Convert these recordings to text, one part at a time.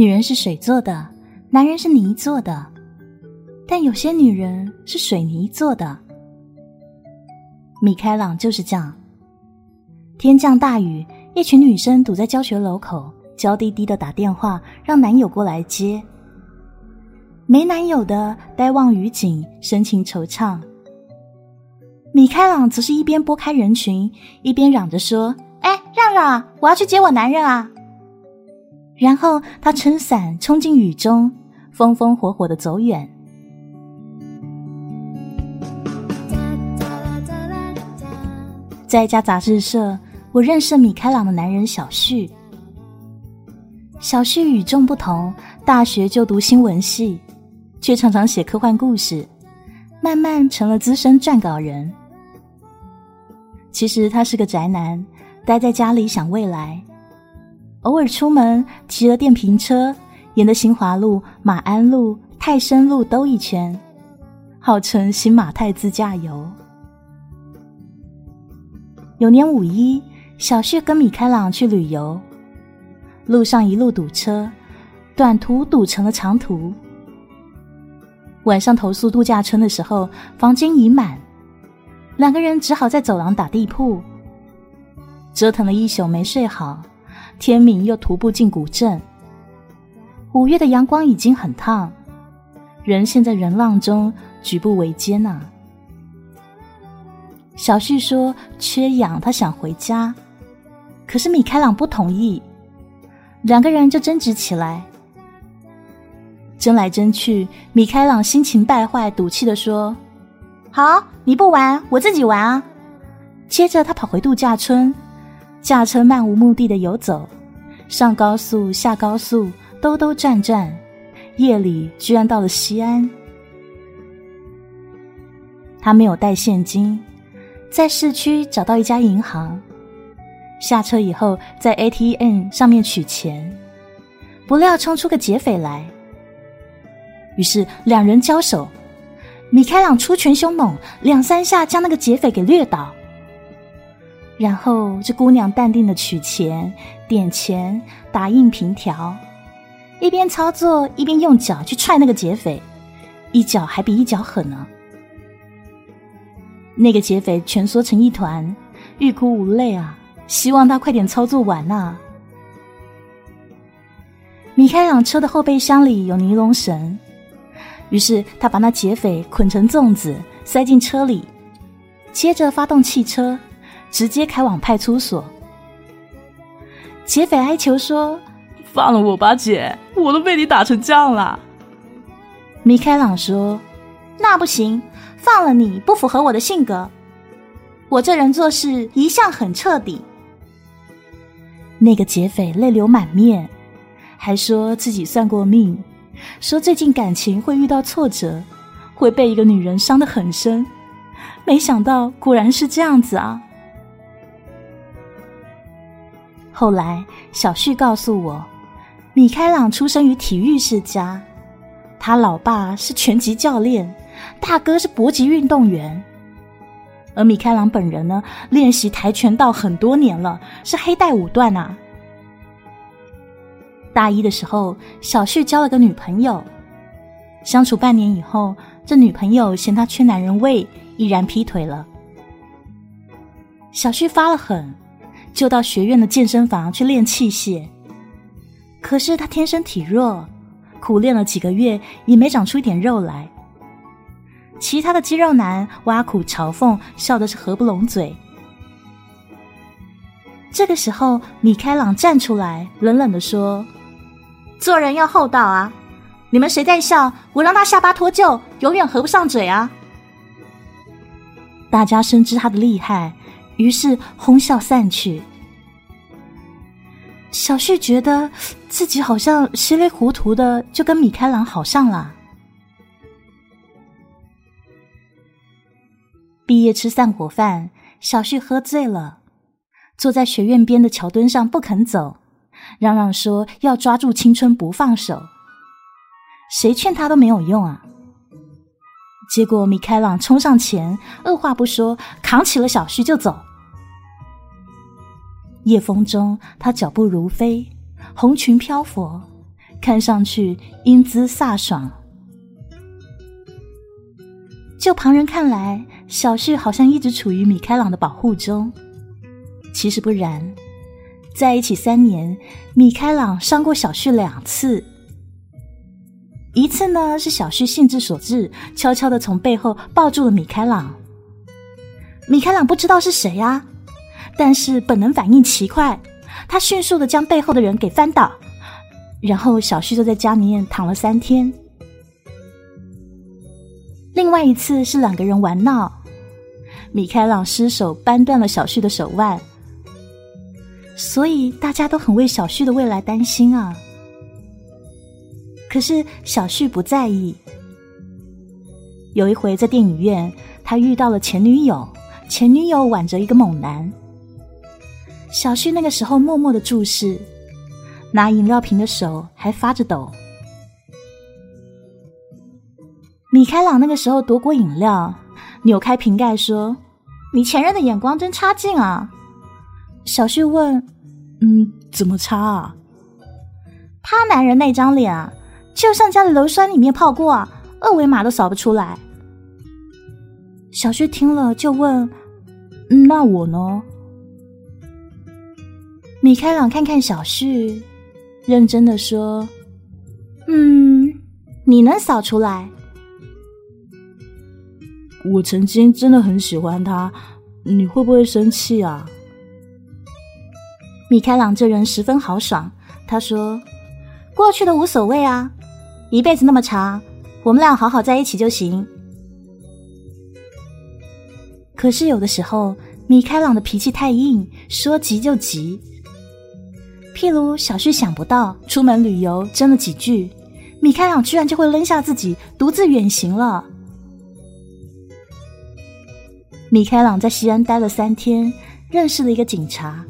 女人是水做的，男人是泥做的，但有些女人是水泥做的。米开朗就是这样。天降大雨，一群女生堵在教学楼口，娇滴滴的打电话让男友过来接。没男友的呆望雨景，深情惆怅。米开朗则是一边拨开人群，一边嚷着说：“哎，让让，我要去接我男人啊！”然后他撑伞冲进雨中，风风火火的走远。在一家杂志社，我认识米开朗的男人小旭。小旭与众不同，大学就读新闻系，却常常写科幻故事，慢慢成了资深撰稿人。其实他是个宅男，待在家里想未来，偶尔出门骑着电瓶车，沿着新华路、马鞍路、泰山路兜一圈，号称新马泰自驾游。有年五一，小旭跟米开朗去旅游，路上一路堵车，短途堵成了长途。晚上投宿度假村的时候，房间已满，两个人只好在走廊打地铺。折腾了一宿没睡好，天明又徒步进古镇。五月的阳光已经很烫，人陷在人浪中，举步维艰呐。小旭说：“缺氧，他想回家。”可是米开朗不同意，两个人就争执起来。争来争去，米开朗心情败坏，赌气的说：“好，你不玩，我自己玩啊！”接着他跑回度假村，驾车漫无目的的游走，上高速下高速，兜兜转转，夜里居然到了西安。他没有带现金。在市区找到一家银行，下车以后在 ATM 上面取钱，不料冲出个劫匪来。于是两人交手，米开朗出拳凶猛，两三下将那个劫匪给掠倒。然后这姑娘淡定的取钱、点钱、打印凭条，一边操作一边用脚去踹那个劫匪，一脚还比一脚狠呢。那个劫匪蜷缩成一团，欲哭无泪啊！希望他快点操作完呐。米开朗车的后备箱里有尼龙绳，于是他把那劫匪捆成粽子塞进车里，接着发动汽车，直接开往派出所。劫匪哀求说：“放了我吧，姐，我都被你打成这样了。”米开朗说：“那不行。”放了你不符合我的性格，我这人做事一向很彻底。那个劫匪泪流满面，还说自己算过命，说最近感情会遇到挫折，会被一个女人伤得很深。没想到果然是这样子啊！后来小旭告诉我，米开朗出生于体育世家，他老爸是拳击教练。大哥是搏击运动员，而米开朗本人呢，练习跆拳道很多年了，是黑带五段呐。大一的时候，小旭交了个女朋友，相处半年以后，这女朋友嫌他缺男人味，毅然劈腿了。小旭发了狠，就到学院的健身房去练器械，可是他天生体弱，苦练了几个月，也没长出一点肉来。其他的肌肉男挖苦嘲讽，笑的是合不拢嘴。这个时候，米开朗站出来，冷冷的说：“做人要厚道啊！你们谁在笑，我让他下巴脱臼，永远合不上嘴啊！”大家深知他的厉害，于是哄笑散去。小旭觉得自己好像稀里糊涂的就跟米开朗好上了。毕业吃散伙饭，小旭喝醉了，坐在学院边的桥墩上不肯走，嚷嚷说要抓住青春不放手。谁劝他都没有用啊！结果米开朗冲上前，二话不说扛起了小旭就走。夜风中，他脚步如飞，红裙飘拂，看上去英姿飒爽。就旁人看来，小旭好像一直处于米开朗的保护中。其实不然，在一起三年，米开朗伤过小旭两次。一次呢，是小旭兴致所致，悄悄的从背后抱住了米开朗。米开朗不知道是谁啊，但是本能反应奇快，他迅速的将背后的人给翻倒，然后小旭就在家里面躺了三天。另外一次是两个人玩闹，米开朗失手扳断了小旭的手腕，所以大家都很为小旭的未来担心啊。可是小旭不在意。有一回在电影院，他遇到了前女友，前女友挽着一个猛男。小旭那个时候默默的注视，拿饮料瓶的手还发着抖。米开朗那个时候夺过饮料，扭开瓶盖说：“你前任的眼光真差劲啊！”小旭问：“嗯，怎么差啊？”他男人那张脸啊，就像家里硫酸里面泡过，二维码都扫不出来。小旭听了就问：“那我呢？”米开朗看看小旭，认真的说：“嗯，你能扫出来。”我曾经真的很喜欢他，你会不会生气啊？米开朗这人十分豪爽，他说：“过去的无所谓啊，一辈子那么长，我们俩好好在一起就行。”可是有的时候，米开朗的脾气太硬，说急就急。譬如小旭想不到出门旅游争了几句，米开朗居然就会扔下自己，独自远行了。米开朗在西安待了三天，认识了一个警察。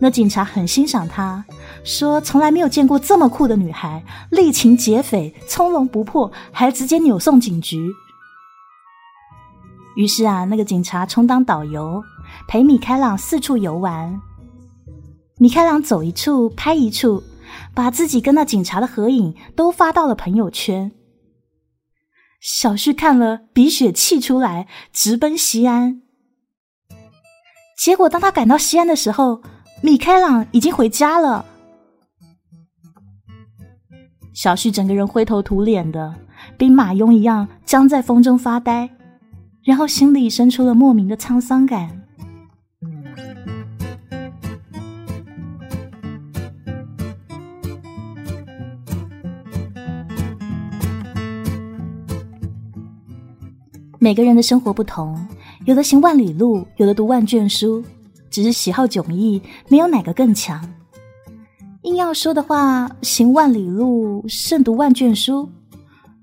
那警察很欣赏他，说从来没有见过这么酷的女孩，力擒劫匪，从容不迫，还直接扭送警局。于是啊，那个警察充当导游，陪米开朗四处游玩。米开朗走一处拍一处，把自己跟那警察的合影都发到了朋友圈。小旭看了，鼻血气出来，直奔西安。结果，当他赶到西安的时候，米开朗已经回家了。小旭整个人灰头土脸的，兵马俑一样僵在风中发呆，然后心里生出了莫名的沧桑感。每个人的生活不同，有的行万里路，有的读万卷书，只是喜好迥异，没有哪个更强。硬要说的话，行万里路胜读万卷书，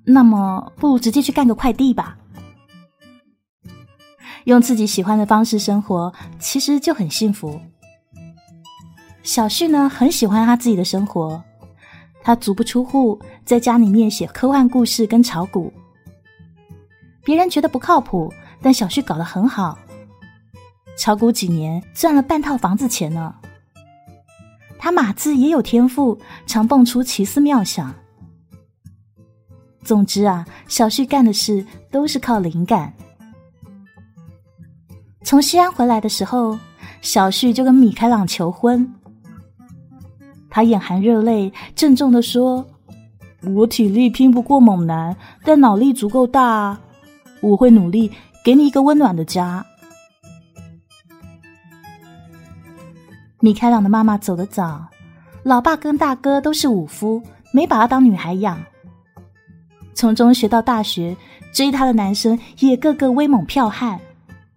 那么不如直接去干个快递吧。用自己喜欢的方式生活，其实就很幸福。小旭呢，很喜欢他自己的生活，他足不出户，在家里面写科幻故事跟炒股。别人觉得不靠谱，但小旭搞得很好。炒股几年赚了半套房子钱呢。他码字也有天赋，常蹦出奇思妙想。总之啊，小旭干的事都是靠灵感。从西安回来的时候，小旭就跟米开朗求婚。他眼含热泪，郑重的说：“我体力拼不过猛男，但脑力足够大啊。”我会努力给你一个温暖的家。米开朗的妈妈走得早，老爸跟大哥都是武夫，没把她当女孩养。从中学到大学，追她的男生也个个威猛剽悍，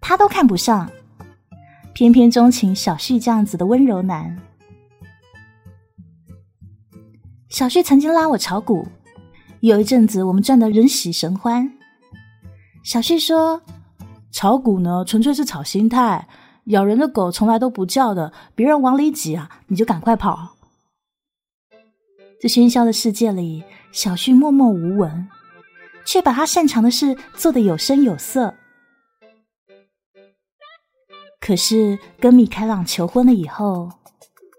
她都看不上，偏偏钟情小旭这样子的温柔男。小旭曾经拉我炒股，有一阵子我们赚得人喜神欢。小旭说：“炒股呢，纯粹是炒心态。咬人的狗从来都不叫的，别人往里挤啊，你就赶快跑。”在喧嚣的世界里，小旭默默无闻，却把他擅长的事做得有声有色。可是跟米开朗求婚了以后，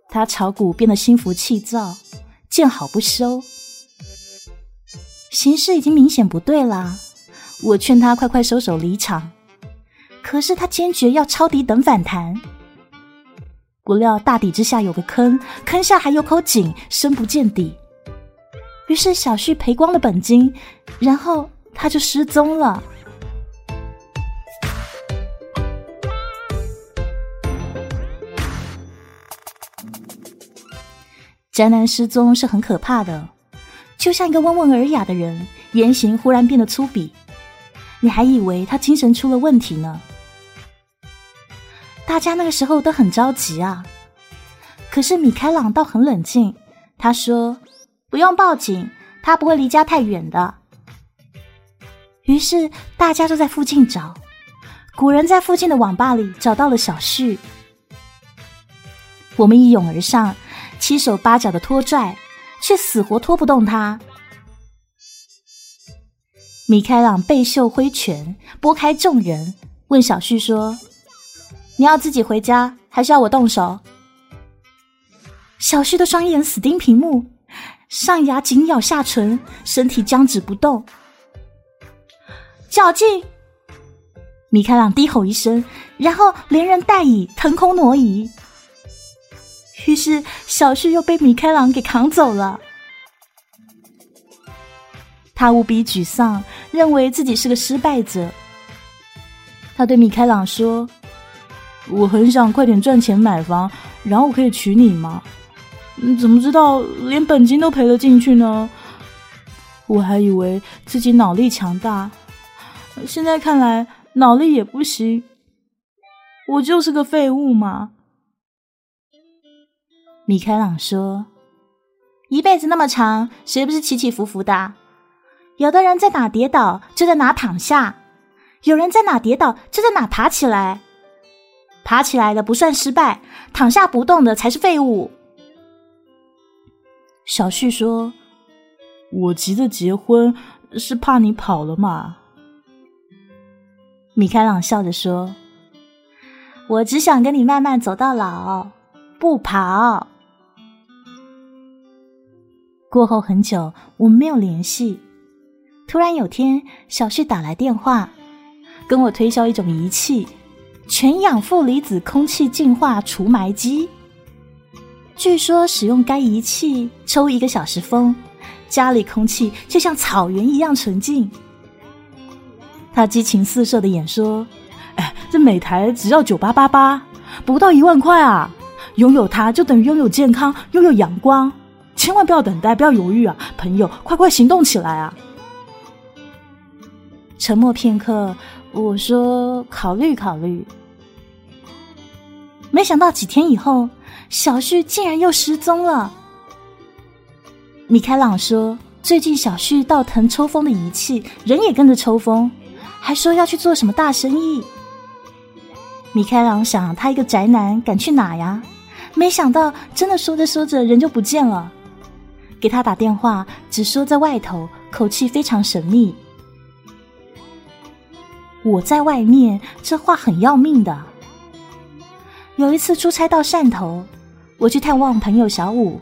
他炒股变得心浮气躁，见好不收。形势已经明显不对了，我劝他快快收手离场，可是他坚决要抄底等反弹。不料大底之下有个坑，坑下还有口井，深不见底。于是小旭赔光了本金，然后他就失踪了。宅男失踪是很可怕的，就像一个温文尔雅的人，言行忽然变得粗鄙，你还以为他精神出了问题呢。大家那个时候都很着急啊，可是米开朗倒很冷静，他说：“不用报警，他不会离家太远的。”于是大家都在附近找，果然在附近的网吧里找到了小旭。我们一拥而上。七手八脚的拖拽，却死活拖不动他。米开朗背袖挥拳，拨开众人，问小旭说：“你要自己回家，还是要我动手？”小旭的双眼死盯屏幕，上牙紧咬下唇，身体僵直不动。较劲！米开朗低吼一声，然后连人带椅腾空挪移。于是，小旭又被米开朗给扛走了。他无比沮丧，认为自己是个失败者。他对米开朗说：“我很想快点赚钱买房，然后我可以娶你吗？怎么知道连本金都赔了进去呢？我还以为自己脑力强大，现在看来脑力也不行。我就是个废物嘛。”米开朗说：“一辈子那么长，谁不是起起伏伏的？有的人在哪跌倒就在哪躺下，有人在哪跌倒就在哪爬起来。爬起来的不算失败，躺下不动的才是废物。”小旭说：“我急着结婚，是怕你跑了嘛。”米开朗笑着说：“我只想跟你慢慢走到老，不跑。”过后很久，我们没有联系。突然有天，小旭打来电话，跟我推销一种仪器——全氧负离子空气净化除霾机。据说使用该仪器，抽一个小时风，家里空气就像草原一样纯净。他激情四射的演说：“哎，这每台只要九八八八，不到一万块啊！拥有它就等于拥有健康，拥有阳光。”千万不要等待，不要犹豫啊，朋友，快快行动起来啊！沉默片刻，我说：“考虑考虑。”没想到几天以后，小旭竟然又失踪了。米开朗说：“最近小旭倒腾抽风的仪器，人也跟着抽风，还说要去做什么大生意。”米开朗想，他一个宅男敢去哪呀？没想到，真的说着说着，人就不见了。给他打电话，只说在外头，口气非常神秘。我在外面，这话很要命的。有一次出差到汕头，我去探望朋友小五，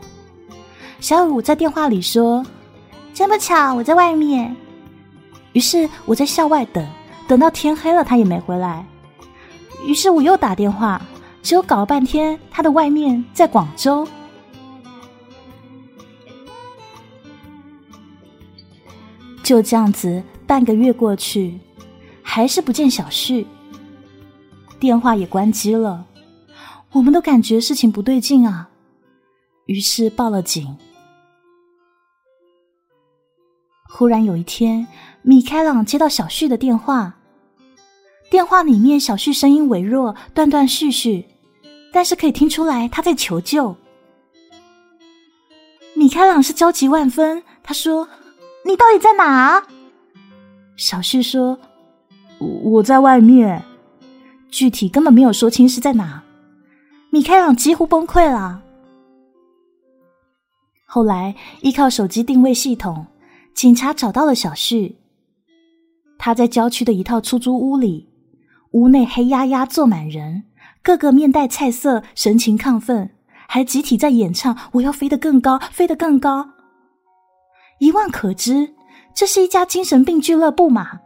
小五在电话里说：“真不巧，我在外面。”于是我在校外等，等到天黑了，他也没回来。于是我又打电话，只有搞了半天，他的外面在广州。就这样子，半个月过去，还是不见小旭，电话也关机了。我们都感觉事情不对劲啊，于是报了警。忽然有一天，米开朗接到小旭的电话，电话里面小旭声音微弱，断断续续，但是可以听出来他在求救。米开朗是焦急万分，他说。你到底在哪？小旭说：“我在外面，具体根本没有说清是在哪。”米开朗几乎崩溃了。后来依靠手机定位系统，警察找到了小旭。他在郊区的一套出租屋里，屋内黑压压坐满人，个个面带菜色，神情亢奋，还集体在演唱“我要飞得更高，飞得更高”。一望可知，这是一家精神病俱乐部嘛。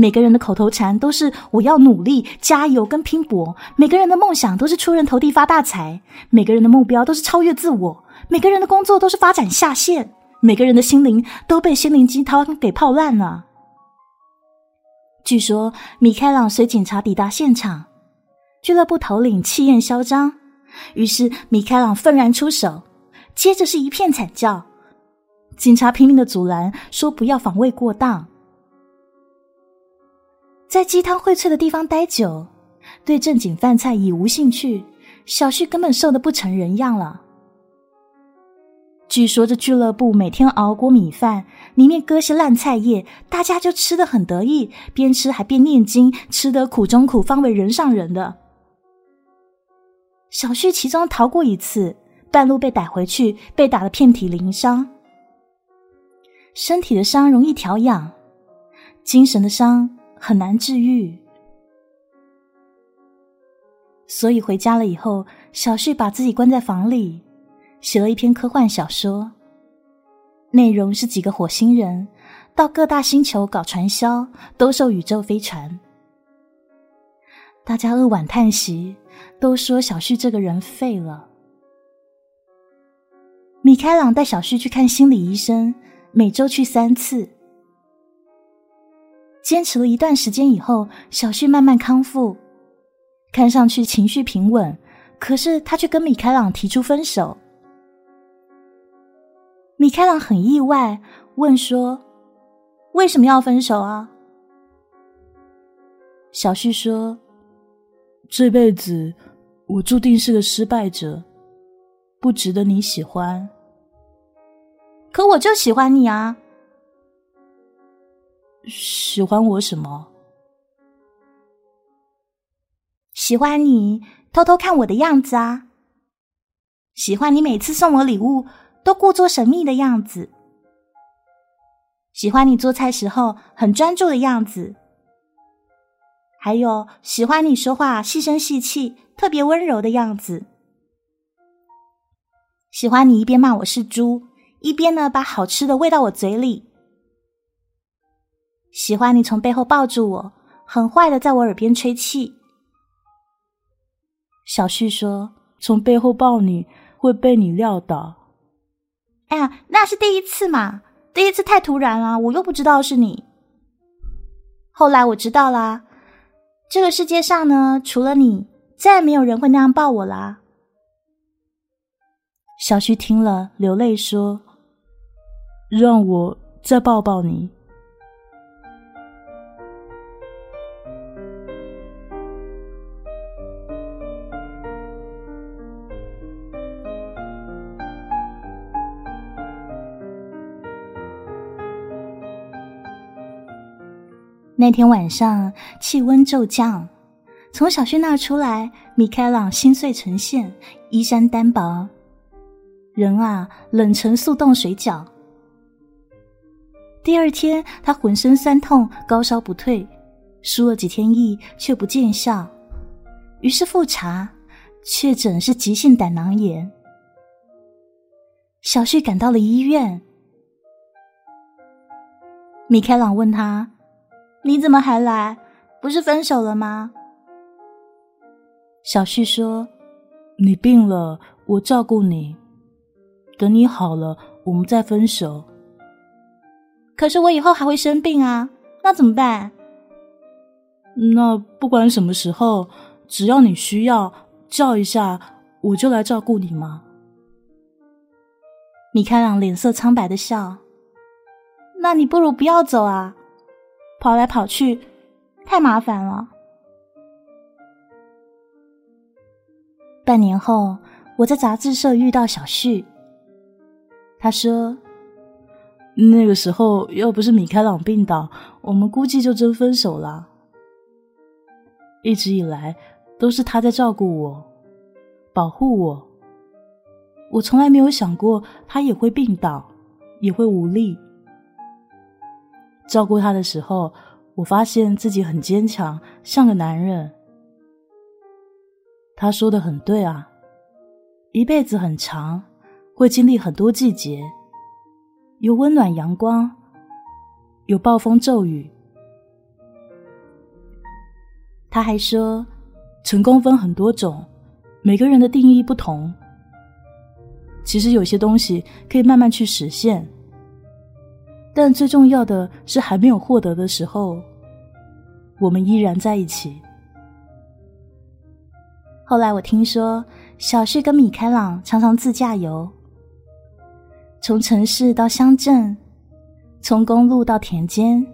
每个人的口头禅都是“我要努力、加油跟拼搏”，每个人的梦想都是出人头地、发大财，每个人的目标都是超越自我，每个人的工作都是发展下线，每个人的心灵都被心灵鸡汤给泡烂了。据说米开朗随警察抵达现场，俱乐部头领气焰嚣张，于是米开朗愤然出手，接着是一片惨叫，警察拼命的阻拦，说不要防卫过当。在鸡汤荟萃的地方待久，对正经饭菜已无兴趣，小旭根本瘦得不成人样了。据说这俱乐部每天熬锅米饭，里面搁些烂菜叶，大家就吃得很得意，边吃还边念经，吃得苦中苦，方为人上人的。小旭其中逃过一次，半路被逮回去，被打得遍体鳞伤。身体的伤容易调养，精神的伤很难治愈，所以回家了以后，小旭把自己关在房里。写了一篇科幻小说，内容是几个火星人到各大星球搞传销，兜售宇宙飞船。大家扼腕叹息，都说小旭这个人废了。米开朗带小旭去看心理医生，每周去三次。坚持了一段时间以后，小旭慢慢康复，看上去情绪平稳。可是他却跟米开朗提出分手。米开朗很意外，问说：“为什么要分手啊？”小旭说：“这辈子我注定是个失败者，不值得你喜欢。可我就喜欢你啊！喜欢我什么？喜欢你偷偷看我的样子啊！喜欢你每次送我礼物。”都故作神秘的样子，喜欢你做菜时候很专注的样子，还有喜欢你说话细声细气、特别温柔的样子，喜欢你一边骂我是猪，一边呢把好吃的喂到我嘴里，喜欢你从背后抱住我，很坏的在我耳边吹气。小旭说：“从背后抱你会被你撂倒。”哎呀，那是第一次嘛！第一次太突然了，我又不知道是你。后来我知道啦，这个世界上呢，除了你，再也没有人会那样抱我啦。小旭听了，流泪说：“让我再抱抱你。”那天晚上气温骤降，从小旭那出来，米开朗心碎成线，衣衫单薄，人啊冷成速冻水饺。第二天他浑身酸痛，高烧不退，输了几天液却不见效，于是复查，确诊是急性胆囊炎。小旭赶到了医院，米开朗问他。你怎么还来？不是分手了吗？小旭说：“你病了，我照顾你。等你好了，我们再分手。可是我以后还会生病啊，那怎么办？那不管什么时候，只要你需要，叫一下，我就来照顾你嘛？”米开朗脸色苍白的笑：“那你不如不要走啊。”跑来跑去，太麻烦了。半年后，我在杂志社遇到小旭，他说：“那个时候要不是米开朗病倒，我们估计就真分手了。一直以来都是他在照顾我，保护我，我从来没有想过他也会病倒，也会无力。”照顾他的时候，我发现自己很坚强，像个男人。他说的很对啊，一辈子很长，会经历很多季节，有温暖阳光，有暴风骤雨。他还说，成功分很多种，每个人的定义不同。其实有些东西可以慢慢去实现，但最重要的是还没有获得的时候，我们依然在一起。后来我听说，小旭跟米开朗常常自驾游，从城市到乡镇，从公路到田间，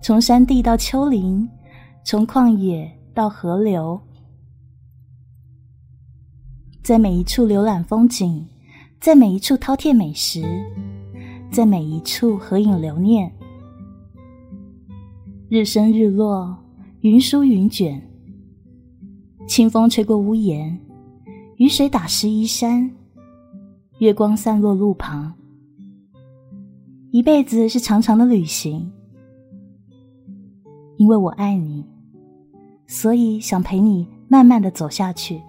从山地到丘陵，从旷野到河流，在每一处浏览风景，在每一处饕餮美食，在每一处合影留念。日升日落，云舒云卷。清风吹过屋檐，雨水打湿衣衫，月光散落路旁。一辈子是长长的旅行，因为我爱你，所以想陪你慢慢的走下去。